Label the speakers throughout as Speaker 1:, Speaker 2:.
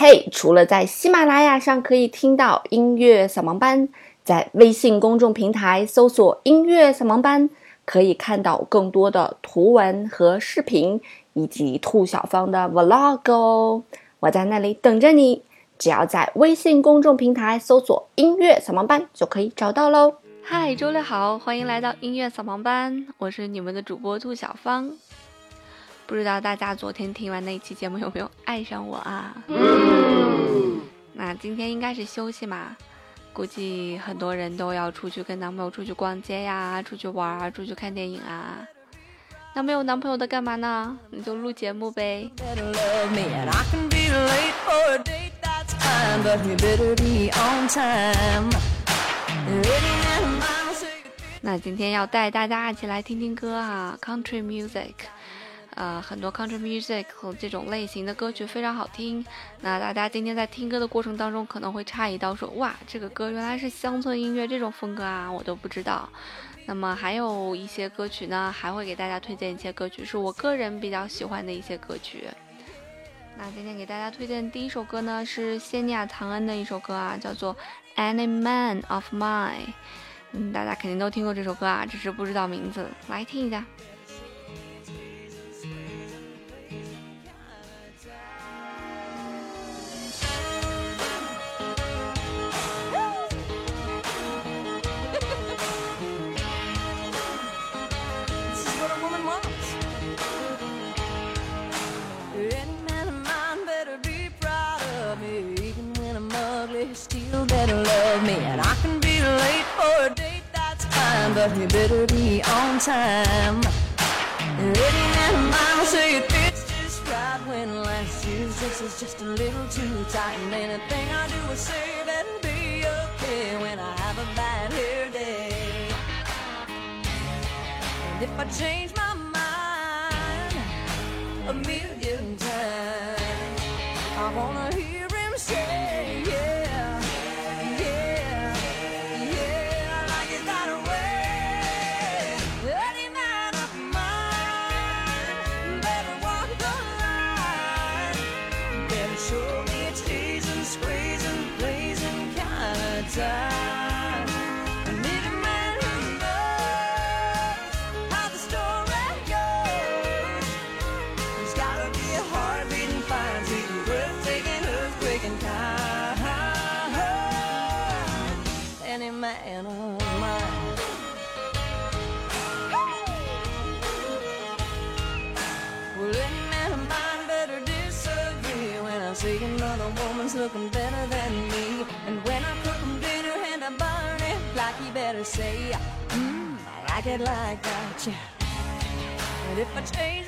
Speaker 1: 嘿，除了在喜马拉雅上可以听到音乐扫盲班，在微信公众平台搜索“音乐扫盲班”，可以看到更多的图文和视频，以及兔小芳的 vlog 哦。我在那里等着你，只要在微信公众平台搜索“音乐扫盲班”就可以找到喽。嗨，周六好，欢迎来到音乐扫盲班，我是你们的主播兔小芳。不知道大家昨天听完那一期节目有没有爱上我啊？那今天应该是休息嘛，估计很多人都要出去跟男朋友出去逛街呀，出去玩啊，出去看电影啊。那没有男朋友的干嘛呢？你就录节目呗。那今天要带大家一起来听听歌啊，Country Music。呃，很多 country music 和这种类型的歌曲非常好听。那大家今天在听歌的过程当中，可能会诧异到说，哇，这个歌原来是乡村音乐这种风格啊，我都不知道。那么还有一些歌曲呢，还会给大家推荐一些歌曲，是我个人比较喜欢的一些歌曲。那今天给大家推荐第一首歌呢，是谢尼亚·唐恩的一首歌啊，叫做《Any Man of Mine》。嗯，大家肯定都听过这首歌啊，只是不知道名字。来听一下。But you better be on time. Of mine will say it fits just right when last year's dress is just a little too tight. And anything I do or say better be okay when I have a bad hair day. And if I change looking better than me. And when I cook him dinner and I burn it, like he better say, Mmm, I like it like that, yeah. And if I change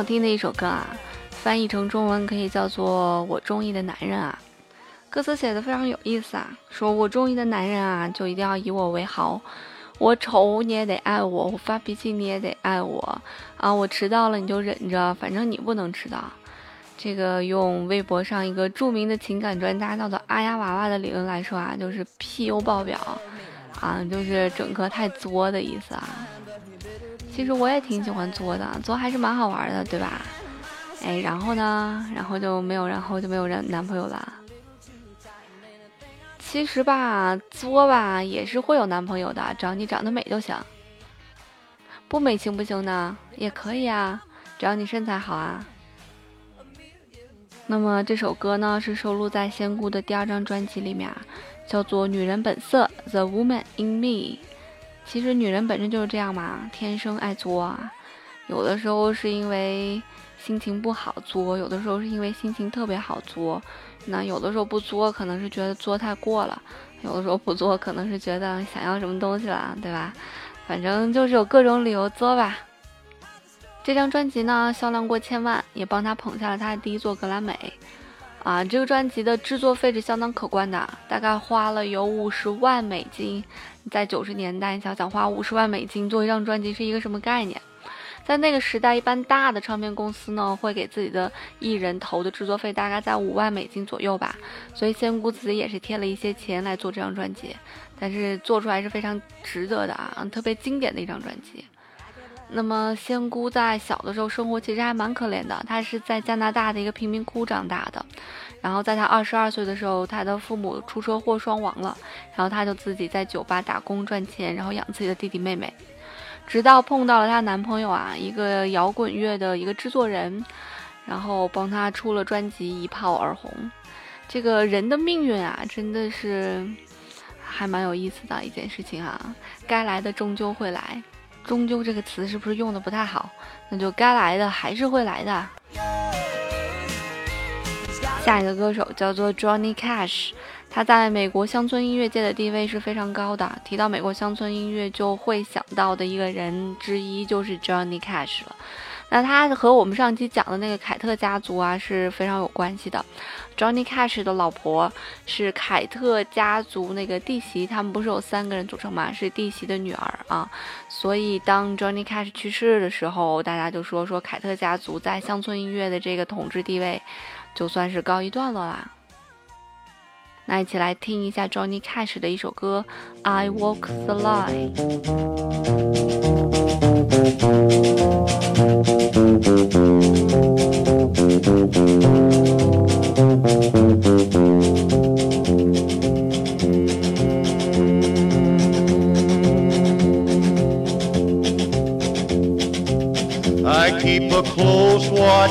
Speaker 2: 好听的一首歌啊，翻译成中文可以叫做《我中意的男人啊》。歌词写的非常有意思啊，说我中意的男人啊，就一定要以我为豪。我丑你也得爱我，我发脾气你也得爱我啊！我迟到了你就忍着，反正你不能迟到。这个用微博上一个著名的情感专家叫做阿丫娃娃的理论来说啊，就是 PU 爆表啊，就是整个太作的意思啊。其实我也挺喜欢作的，作还是蛮好玩的，对吧？哎，然后呢？然后就没有，然后就没有男男朋友了。其实吧，作吧也是会有男朋友的，只要你长得美就行。不美行不行呢？也可以啊，只要你身材好啊。那么这首歌呢，是收录在仙姑的第二张专辑里面，叫做《女人本色》（The Woman in Me）。其实女人本身就是这样嘛，天生爱作啊。有的时候是因为心情不好作，有的时候是因为心情特别好作。那有的时候不作，可能是觉得作太过了；有的时候不作，可能是觉得想要什么东西了，对吧？反正就是有各种理由作吧。这张专辑呢，销量过千万，也帮他捧下了他的第一座格莱美。啊，这个专辑的制作费是相当可观的，大概花了有五十万美金。在九十年代，你想想花五十万美金做一张专辑是一个什么概念？在那个时代，一般大的唱片公司呢，会给自己的艺人投的制作费大概在五万美金左右吧。所以仙姑子也是贴了一些钱来做这张专辑，但是做出来是非常值得的啊，特别经典的一张专辑。那么仙姑在小的时候生活其实还蛮可怜的，她是在加拿大的一个贫民窟长大的。然后在她二十二岁的时候，她的父母出车祸双亡了，然后她就自己在酒吧打工赚钱，然后养自己的弟弟妹妹。直到碰到了她男朋友啊，一个摇滚乐的一个制作人，然后帮她出了专辑，一炮而红。这个人的命运啊，真的是还蛮有意思的一件事情啊。该来的终究会来，终究这个词是不是用的不太好？那就该来的还是会来的。下一个歌手叫做 Johnny Cash。他在美国乡村音乐界的地位是非常高的。提到美国乡村音乐，就会想到的一个人之一就是 Johnny Cash 了。那他和我们上期讲的那个凯特家族啊是非常有关系的。Johnny Cash 的老婆是凯特家族那个弟媳，他们不是有三个人组成吗？是弟媳的女儿啊。所以当 Johnny Cash 去世的时候，大家就说说凯特家族在乡村音乐的这个统治地位，就算是告一段落啦。那一起来听一下 Johnny Cash 的一首歌《I Walk the Line》。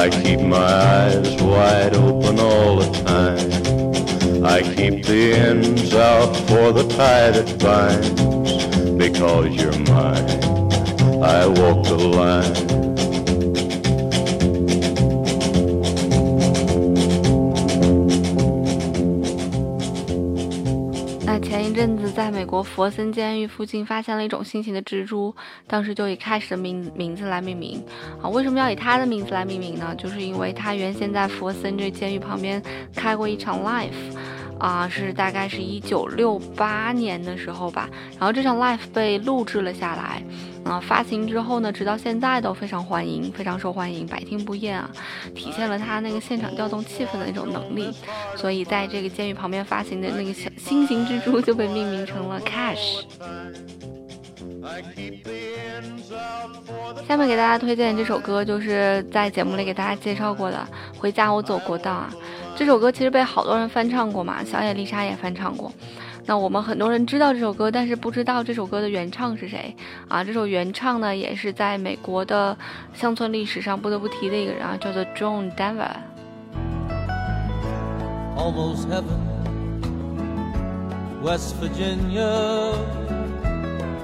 Speaker 3: I keep my eyes wide open all the time. I keep the ends out for the tie that binds. Because you're mine, I walk the line.
Speaker 4: 前一阵子，在美国佛森监狱附近发现了一种新型的蜘蛛，当时就以开始的名名字来命名。啊，为什么要以他的名字来命名呢？就是因为他原先在佛森这监狱旁边开过一场 live。啊，是大概是一九六八年的时候吧，然后这场 live 被录制了下来，啊，发行之后呢，直到现在都非常欢迎，非常受欢迎，百听不厌啊，体现了他那个现场调动气氛的那种能力，所以在这个监狱旁边发行的那个小新型蜘蛛就被命名成了 Cash。下面给大家推荐这首歌，就是在节目里给大家介绍过的《回家我走国道》啊。这首歌其实被好多人翻唱过嘛，小野丽莎也翻唱过。那我们很多人知道这首歌，但是不知道这首歌的原唱是谁啊？这首原唱呢，也是在美国的乡村历史上不得不提的一个人啊，叫做 John Denver。Almost heaven, West Virginia,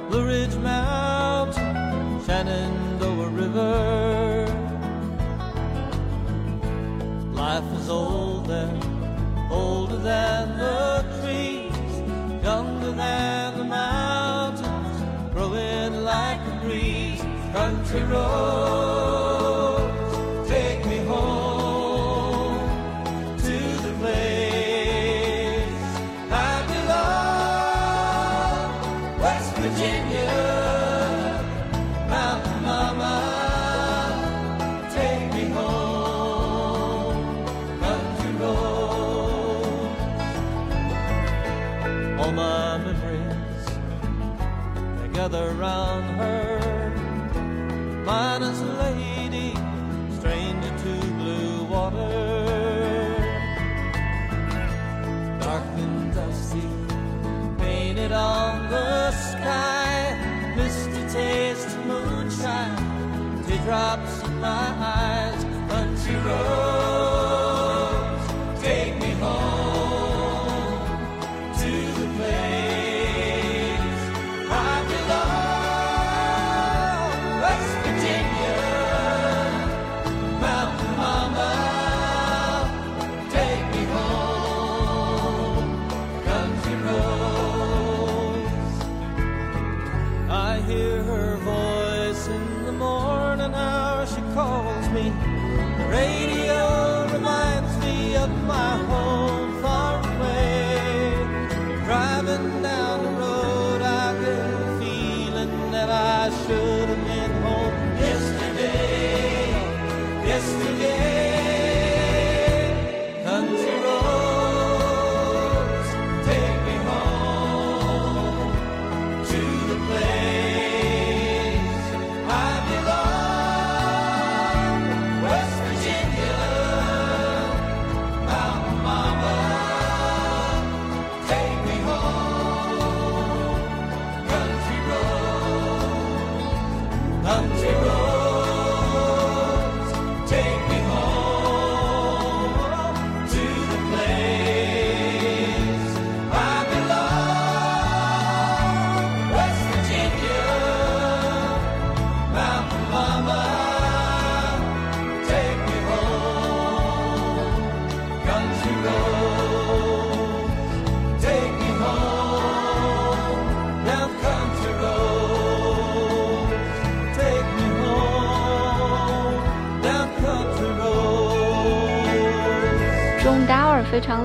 Speaker 4: Blue Ridge Mountain, Shenandoah River. Life is old and older than the trees, younger than the mountains, growing like a breeze. Country roads, All my memories, they gather round her. Minus lady, stranger to blue water. Dark and dusty, painted on the sky. Misty taste moonshine, teardrops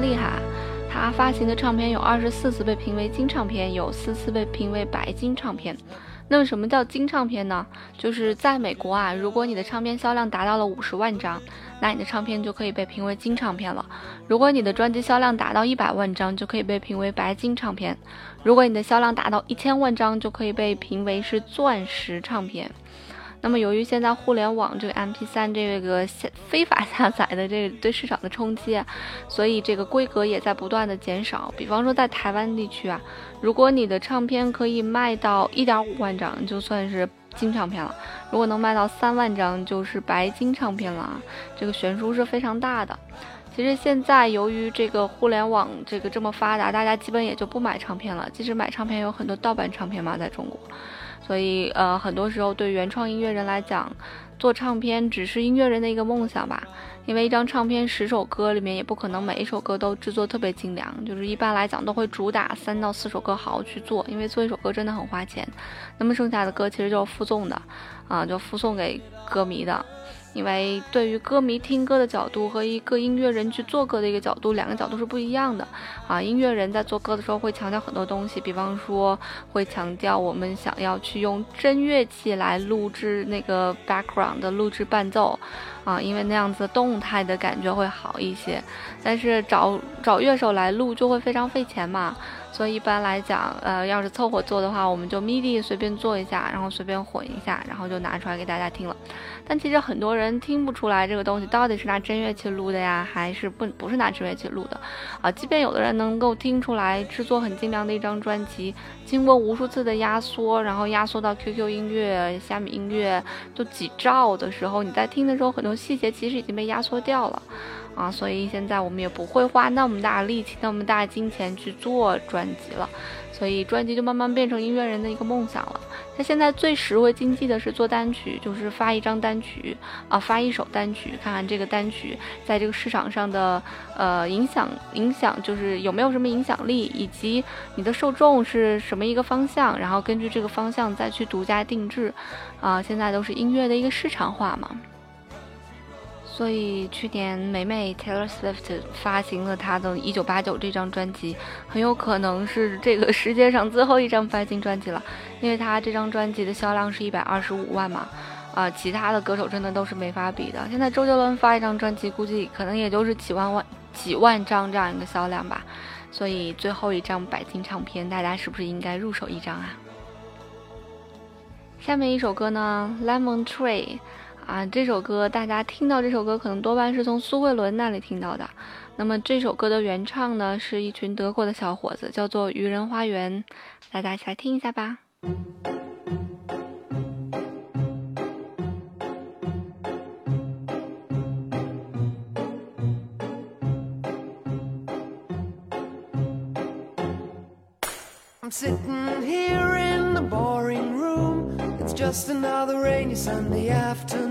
Speaker 4: 厉害。他发行的唱片有二十四次被评为金唱片，有四次被评为白金唱片。那么什么叫金唱片呢？就是在美国啊，如果你的唱片销量达到了五十万张，那你的唱片就可以被评为金唱片了；如果你的专辑销量达到一百万张，就可以被评为白金唱片；如果你的销量达到一千万张，就可以被评为是钻石唱片。那么，由于现在互联网这个 MP3 这个下非法下载的这个对市场的冲击，所以这个规格也在不断的减少。比方说，在台湾地区啊，如果你的唱片可以卖到一点五万张，就算是
Speaker 2: 金唱片了。如果能卖到三万张，就是白金唱片了啊。这个悬殊是非常大的。其实现在由于这个互联网这个这么发达，大家基本也就不买唱片了。即使买唱片，有很多盗版唱片嘛，在中国。所以呃，很多时候对原创音乐人来讲，做唱片只是音乐人的一个梦想吧。因为一张唱片十首歌里面，也不可能每一首歌都制作特别精良，就是一般来讲都会主打三到四首歌好好去做，因为做一首歌真的很花钱。那么剩下的歌其实就是附送的，啊，就附送给歌迷的。因为对于歌迷听歌的角度和一个音乐人去做歌的一个角度，两个角度是不一样的啊。音乐人在做歌的时候会强调很多东西，比方说会强调我们想要去用真乐器来录制那个 background 的录制伴奏啊，因为那样子动态的感觉会好一些。但是找找乐手来录就会非常费钱嘛。所以一般来讲，呃，要是凑合做的话，我们就 MIDI 随便做一下，然后随便混一下，然后就拿出来给大家听了。但其实很多人听不出来这个东西到底是拿真乐器录的呀，还是不不是拿真乐器录的啊？即便有的人能够听出来，制作很精良的一张专辑，经过无数次的压缩，然后压缩到 QQ 音乐、虾米音乐就几兆的时候，你在听的时候，很多细节其实已经被压缩掉了。啊，所以现在我们也不会花那么大力气、那么大金钱去做专辑了，所以专辑就慢慢变成音乐人的一个梦想了。他现在最实惠经济的是做单曲，就是发一张单曲啊，发一首单曲，看看这个单曲在这个市场上的呃影响影响，就是有没有什么影响力，以及你的受众是什么一个方向，然后根据这个方向再去独家定制。啊，现在都是音乐的一个市场化嘛。所以去年美美 Taylor Swift 发行了她的《一九八九》这张专辑，很有可能是这个世界上最后一张发行专辑了，因为她这张专辑的销量是一百二十五万嘛，啊，其他的歌手真的都是没法比的。现在周杰伦发一张专辑，估计可能也就是几万万几万张这样一个销量吧。所以最后一张白金唱片，大家是不是应该入手一张啊？下面一首歌呢，《Lemon Tree》。啊，这首歌大家听到这首歌，可能多半是从苏慧伦那里听到的。那么这首歌的原唱呢，是一群德国的小伙子，叫做愚人花园。大家一起来听一下吧。Sitting here in the boring room, it's just another rainy Sunday afternoon.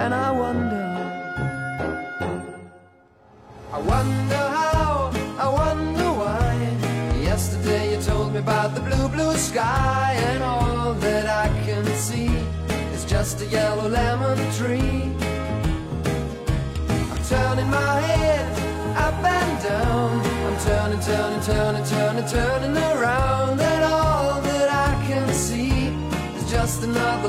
Speaker 2: And I wonder, I wonder how, I wonder why. Yesterday you told me about the blue, blue sky, and all that I can see is just a yellow lemon tree I'm turning my head up and down. I'm turning, turning, turning, turning, turning around. And all that I can see is just another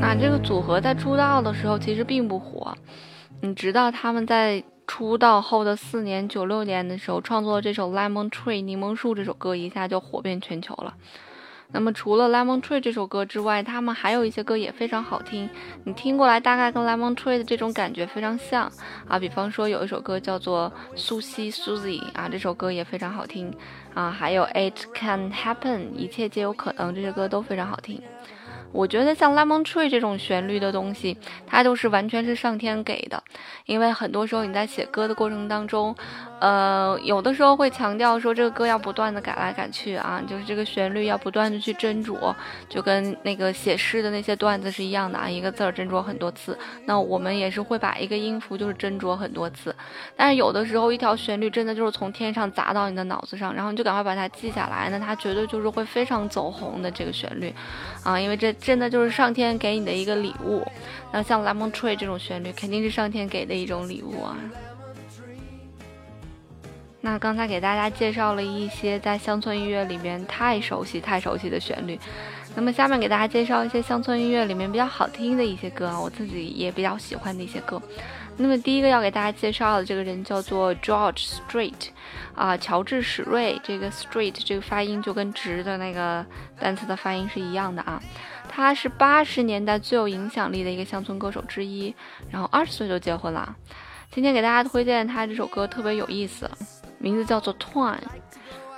Speaker 2: 那这个组合在出道的时候其实并不火，嗯，直到他们在出道后的四年，九六年的时候创作这首《Lemon Tree》柠檬树这首歌，一下就火遍全球了。那么除了《Lemon Tree》这首歌之外，他们还有一些歌也非常好听，你听过来大概跟《Lemon Tree》的这种感觉非常像啊。比方说有一首歌叫做《苏西 Susie》啊，这首歌也非常好听啊。还有《It Can Happen》，一切皆有可能，这些歌都非常好听。我觉得像《Lemon Tree》这种旋律的东西，它都是完全是上天给的，因为很多时候你在写歌的过程当中，呃，有的时候会强调说这个歌要不断的改来改去啊，就是这个旋律要不断的去斟酌，就跟那个写诗的那些段子是一样的啊，一个字儿斟酌很多次。那我们也是会把一个音符就是斟酌很多次，但是有的时候一条旋律真的就是从天上砸到你的脑子上，然后你就赶快把它记下来，那它绝对就是会非常走红的这个旋律啊，因为这。真的就是上天给你的一个礼物，那像《Lemon Tree》这种旋律，肯定是上天给的一种礼物啊。那刚才给大家介绍了一些在乡村音乐里面太熟悉、太熟悉的旋律，那么下面给大家介绍一些乡村音乐里面比较好听的一些歌啊，我自己也比较喜欢的一些歌。那么第一个要给大家介绍的这个人叫做 George Strait，啊，乔治史瑞。这个 Strait 这个发音就跟直的那个单词的发音是一样的啊。他是八十年代最有影响力的一个乡村歌手之一，然后二十岁就结婚了。今天给大家推荐他这首歌特别有意思，名字叫做 Twine，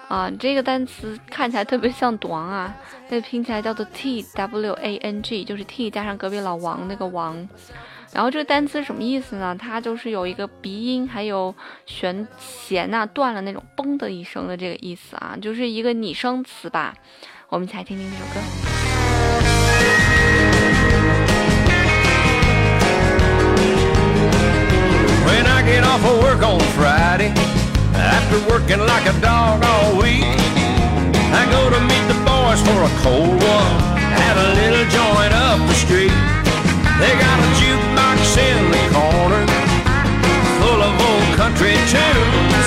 Speaker 2: 啊，这个单词看起来特别像短啊，那拼起来叫做 T W A N G，就是 T 加上隔壁老王那个王。然后这个单词什么意思呢？它就是有一个鼻音，还有弦弦呐断了那种嘣的一声的这个意思啊，就是一个拟声词吧。我们一起来听听这首歌。
Speaker 5: After working like a dog all week, I go to meet the boys for a cold one at a little joint up the street. They got a jukebox in the corner full of old country tunes.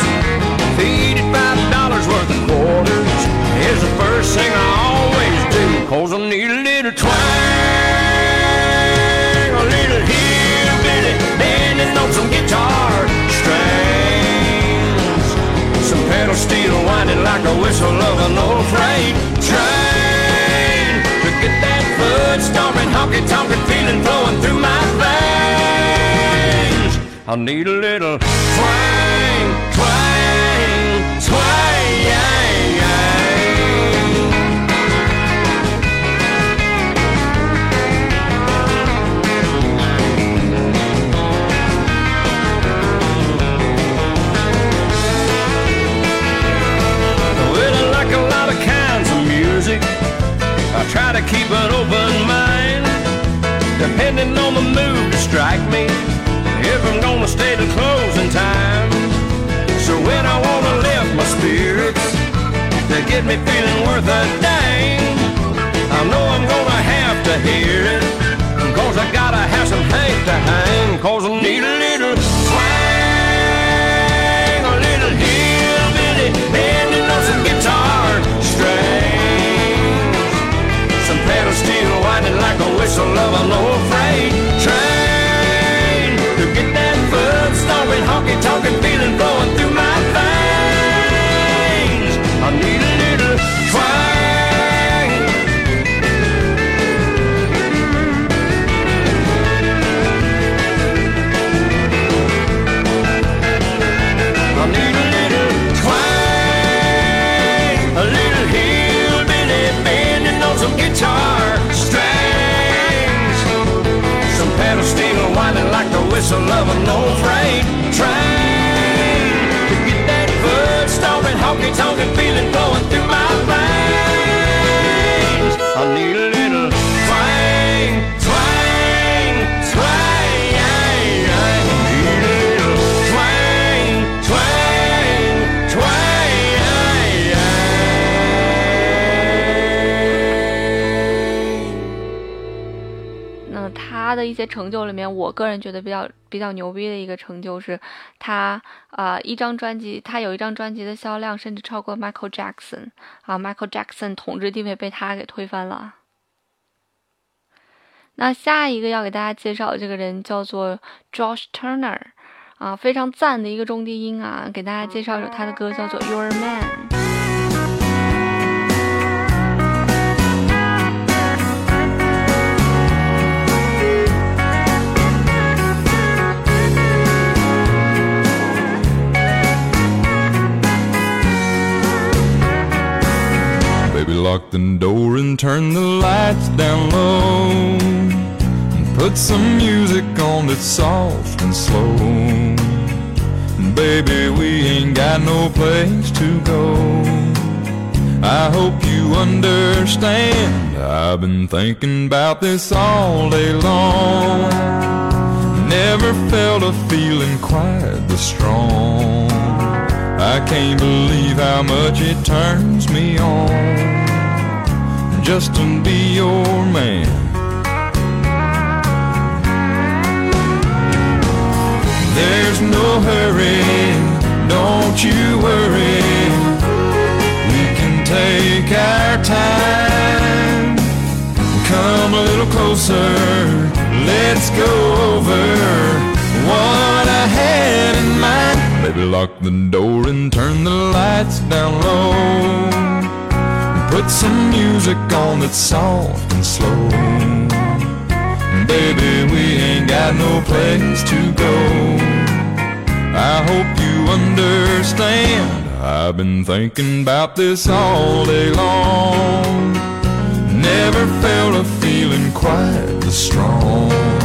Speaker 5: Feed it five dollars worth of quarters is the first thing I always do. Cause I need like a whistle of an old freight train. To get that foot stomping, honky tonkin' feeling flowing through my veins. I need a little twang, twang, twang. Keep an open mind, depending on the mood to strike me. If I'm gonna stay to closing time, so when I wanna lift my spirits to get me feeling worth a dang, I know I'm gonna have to hear it. Cause I gotta have some hate to hang, cause I need a pedal steel winding like a whistle of an old freight train. To get that foot stomping, honky tonkin' feeling flowing through my
Speaker 2: 成就里面，我个人觉得比较比较牛逼的一个成就是他啊、一张专辑，他有一张专辑的销量甚至超过 Michael Jackson 啊，Michael Jackson 统治地位被他给推翻了。那下一个要给大家介绍的这个人叫做 Josh Turner 啊，非常赞的一个中低音啊，给大家介绍一首他的歌叫做 Your Man。
Speaker 6: Baby, lock the door and turn the lights down low. And put some music on that's soft and slow. Baby, we ain't got no place to go. I hope you understand. I've been thinking about this all day long. Never felt a feeling quite this strong. I can't believe how much it turns me on just to be your man. There's no hurry, don't you worry. We can take our time. Come a little closer, let's go over what I had in mind. Baby, lock the door and turn the lights down low. Put some music on that's soft and slow. Baby, we ain't got no place to go. I hope you understand. I've been thinking about this all day long. Never felt a feeling quite this strong.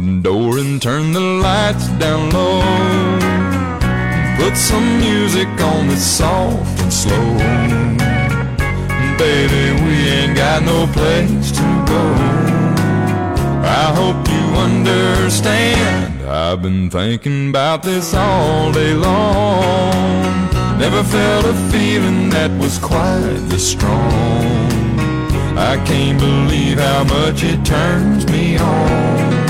Speaker 6: The door and turn the lights down low. Put some music on that's soft and slow. Baby, we ain't got no place to go. I hope you understand. I've been thinking about this all day long. Never felt a feeling that was quite this strong. I can't believe how much it turns me on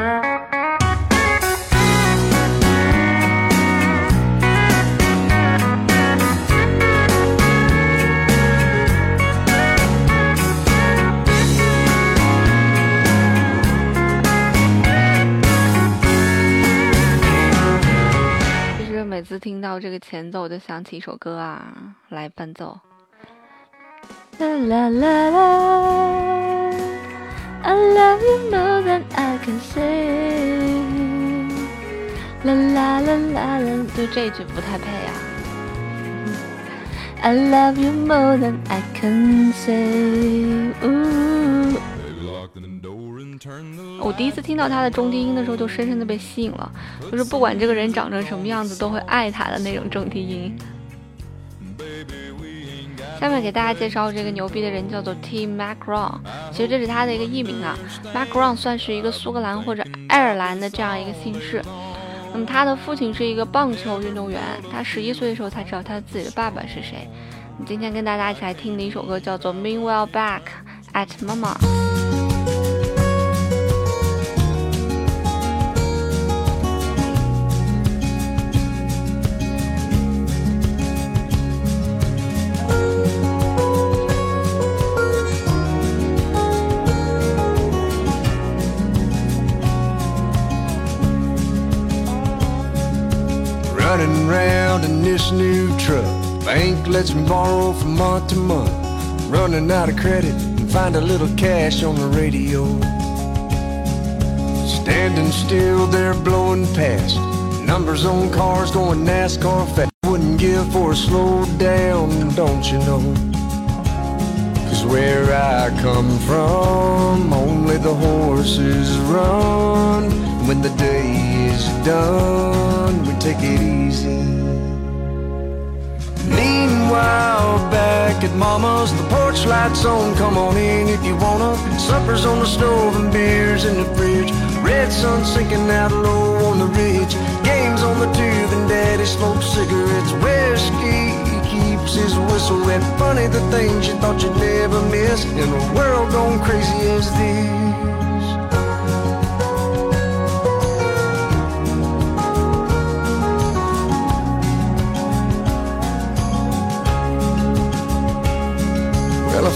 Speaker 2: 到这个前奏，我就想起一首歌啊，来伴奏。啦啦啦啦，I love you more than I can say。啦啦啦啦啦，就这句不太配啊。I love you more than I can say。我第一次听到他的中低音的时候，就深深的被吸引了，就是不管这个人长成什么样子，都会爱他的那种中低音。下面给大家介绍这个牛逼的人叫做 Tim McGraw，其实这是他的一个艺名啊。McGraw 算是一个苏格兰或者爱尔兰的这样一个姓氏。那么他的父亲是一个棒球运动员，他十一岁的时候才知道他自己的爸爸是谁。今天跟大家一起来听的一首歌叫做《Meanwhile Back at Mama》。
Speaker 7: This new truck. Bank lets me borrow from month to month. Running out of credit and find a little cash on the radio. Standing still there blowing past. Numbers on cars going NASCAR fast. Wouldn't give for a slow down, don't you know? Cause where I come from, only the horses run. When the day is done, we take it easy. Meanwhile, back at Mama's, the porch lights on. Come on in if you wanna. Supper's on the stove and beers in the fridge. Red sun sinking out low on the ridge. Games on the tube and Daddy smokes cigarettes. Whiskey keeps his whistle wet. Funny the things you thought you'd never miss in a world gone crazy as this.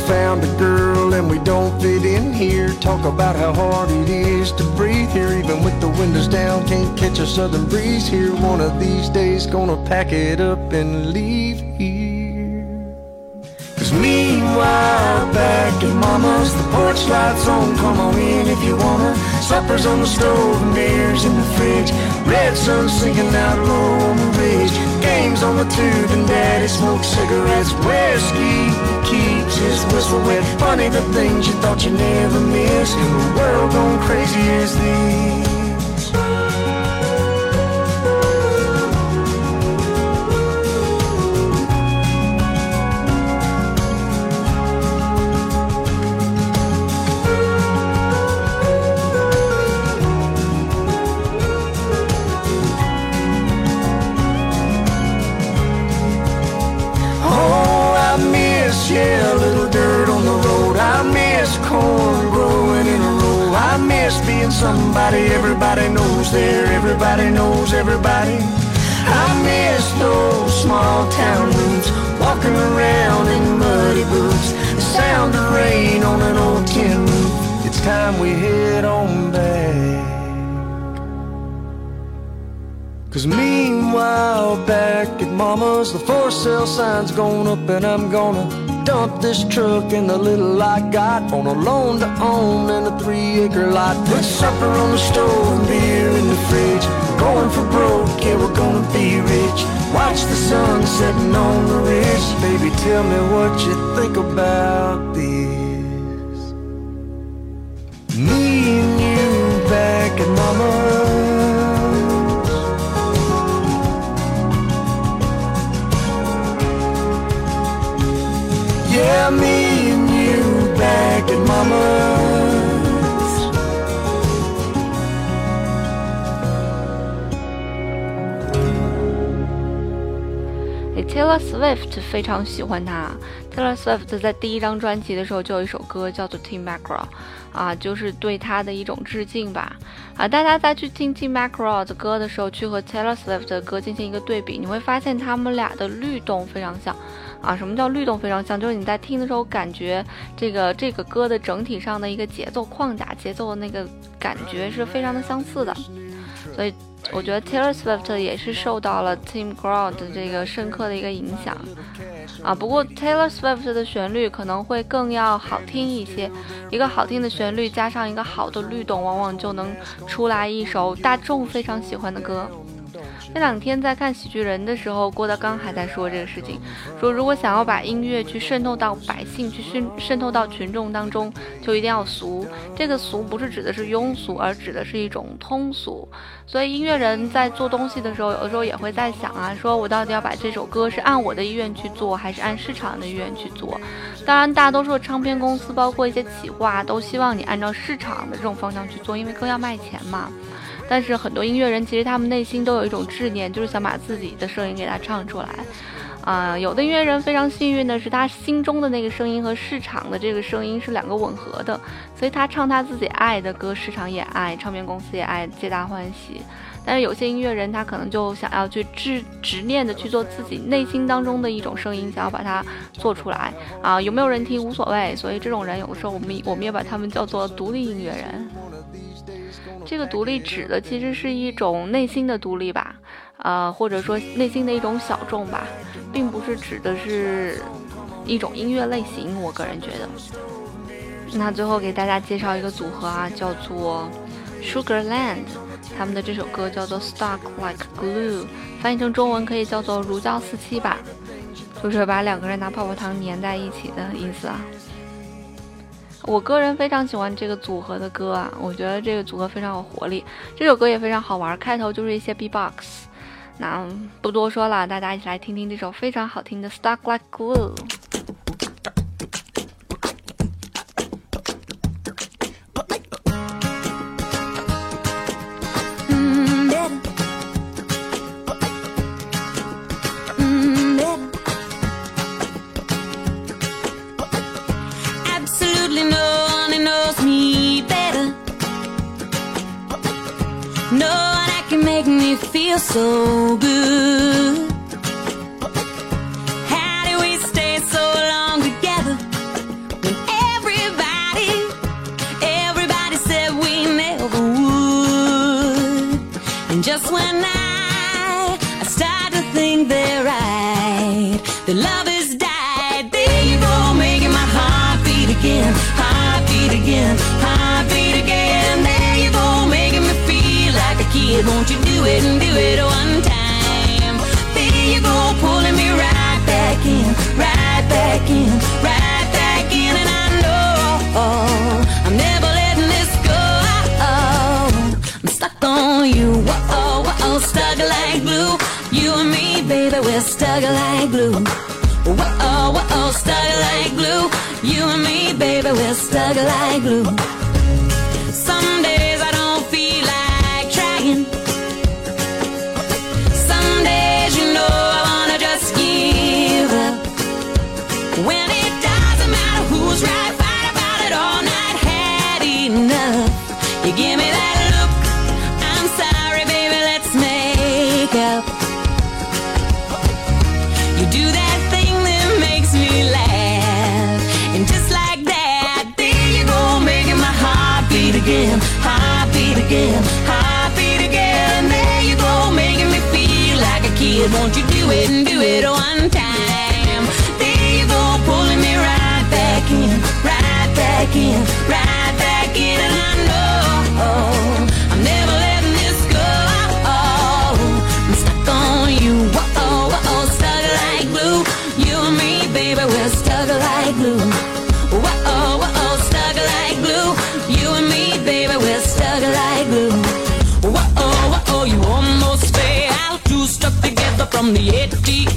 Speaker 7: Found a girl and we don't fit in here. Talk about how hard it is to breathe here, even with the windows down. Can't catch a southern breeze here. One of these days, gonna pack it up and leave here. Cause meanwhile, back at Mama's, the porch lights on. Come on in if you wanna. Supper's on the stove and beers in the fridge. Red sun sinking out low on the ridge. Games on the tube and Daddy smokes cigarettes. Whiskey keeps his whistle wet. Funny the things you thought you never miss. In a world gone crazy as this. Being somebody everybody knows there. Everybody knows everybody. I miss those small town roots. Walking around in muddy boots. The sound of rain on an old tin roof. It's time we head on back. Cause meanwhile, back at Mama's, the for sale sign's gone up, and I'm gonna dump this truck and the little I got on a loan to own and a three acre lot. Put supper on the stove and beer in the fridge. Going for broke, yeah, we're gonna be rich. Watch the sun setting on the ridge. Baby, tell me what you think about this. Me and you back at Mama's. Me and you back at Mama's.
Speaker 2: Taylor Swift 非常喜欢他。Taylor Swift 在第一张专辑的时候就有一首歌叫做《Tim McGraw》，啊，就是对他的一种致敬吧。啊，大家在去听 Tim McGraw 的歌的时候，去和 Taylor Swift 的歌进行一个对比，你会发现他们俩的律动非常像。啊，什么叫律动非常像？就是你在听的时候，感觉这个这个歌的整体上的一个节奏框架、节奏的那个感觉是非常的相似的。所以我觉得 Taylor Swift 也是受到了 Tim McGraw 的这个深刻的一个影响。啊，不过 Taylor Swift 的旋律可能会更要好听一些，一个好听的旋律加上一个好的律动，往往就能出来一首大众非常喜欢的歌。这两天在看《喜剧人》的时候，郭德纲还在说这个事情，说如果想要把音乐去渗透到百姓，去渗渗透到群众当中，就一定要俗。这个俗不是指的是庸俗，而指的是一种通俗。所以音乐人在做东西的时候，有的时候也会在想啊，说我到底要把这首歌是按我的意愿去做，还是按市场的意愿去做？当然，大多数唱片公司，包括一些企划，都希望你按照市场的这种方向去做，因为歌要卖钱嘛。但是很多音乐人其实他们内心都有一种执念，就是想把自己的声音给它唱出来，啊、有的音乐人非常幸运的是，他心中的那个声音和市场的这个声音是两个吻合的，所以他唱他自己爱的歌，市场也爱，唱片公司也爱，皆大欢喜。但是有些音乐人，他可能就想要去执执念的去做自己内心当中的一种声音，想要把它做出来啊，有没有人听无所谓。所以这种人，有的时候我们我们也把他们叫做独立音乐人。这个独立指的其实是一种内心的独立吧，呃，或者说内心的一种小众吧，并不是指的是一种音乐类型。我个人觉得。那最后给大家介绍一个组合啊，叫做 Sugarland，他们的这首歌叫做 Stuck Like Glue，翻译成中文可以叫做如胶似漆吧，就是把两个人拿泡泡糖粘在一起的意思啊。我个人非常喜欢这个组合的歌啊，我觉得这个组合非常有活力，这首歌也非常好玩，开头就是一些 B-box。那不多说了，大家一起来听听这首非常好听的 Stuck Like Glue。
Speaker 1: Stuck like glue. You and me, baby, we're stuck like glue. Whoa, whoa, stuck like glue. You and me, baby, we're stuck like glue. waiting. from the 80s.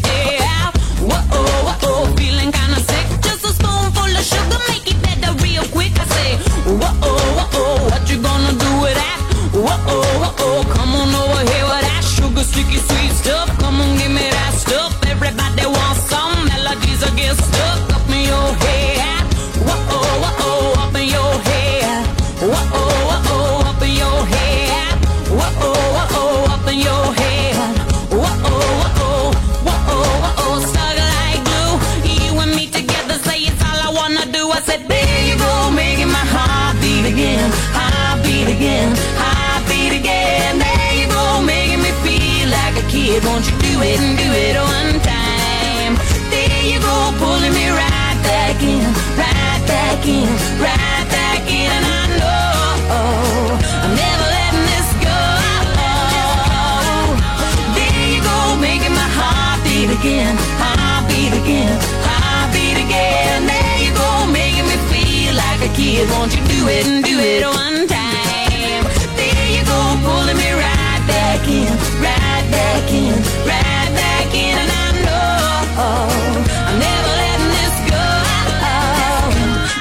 Speaker 1: Like kid. Won't you do it and do it one time? There you go, pulling me right back in, right back in, right back in, and I know I'm never letting this go.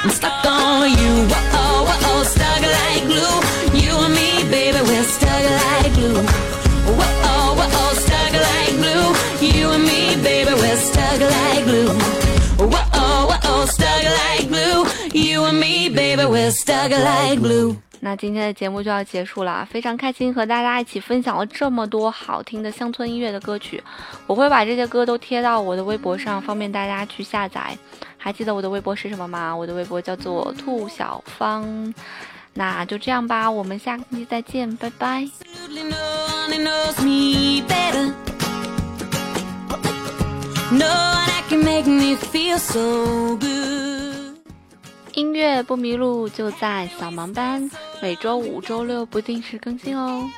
Speaker 1: I'm stuck on you, whoa, whoa, stuck like glue. You and me, baby, we're stuck like glue. Whoa, whoa, stuck like glue. You and me, baby, we're stuck stuck like glue.
Speaker 2: 那今天的节目就要结束了，非常开心和大家一起分享了这么多好听的乡村音乐的歌曲，我会把这些歌都贴到我的微博上，方便大家去下载。还记得我的微博是什么吗？我的微博叫做兔小芳。那就这样吧，我们下个星期再见，拜拜。
Speaker 1: No one can make me feel so good.
Speaker 2: 音乐不迷路，就在扫盲班，每周五、周六不定时更新哦。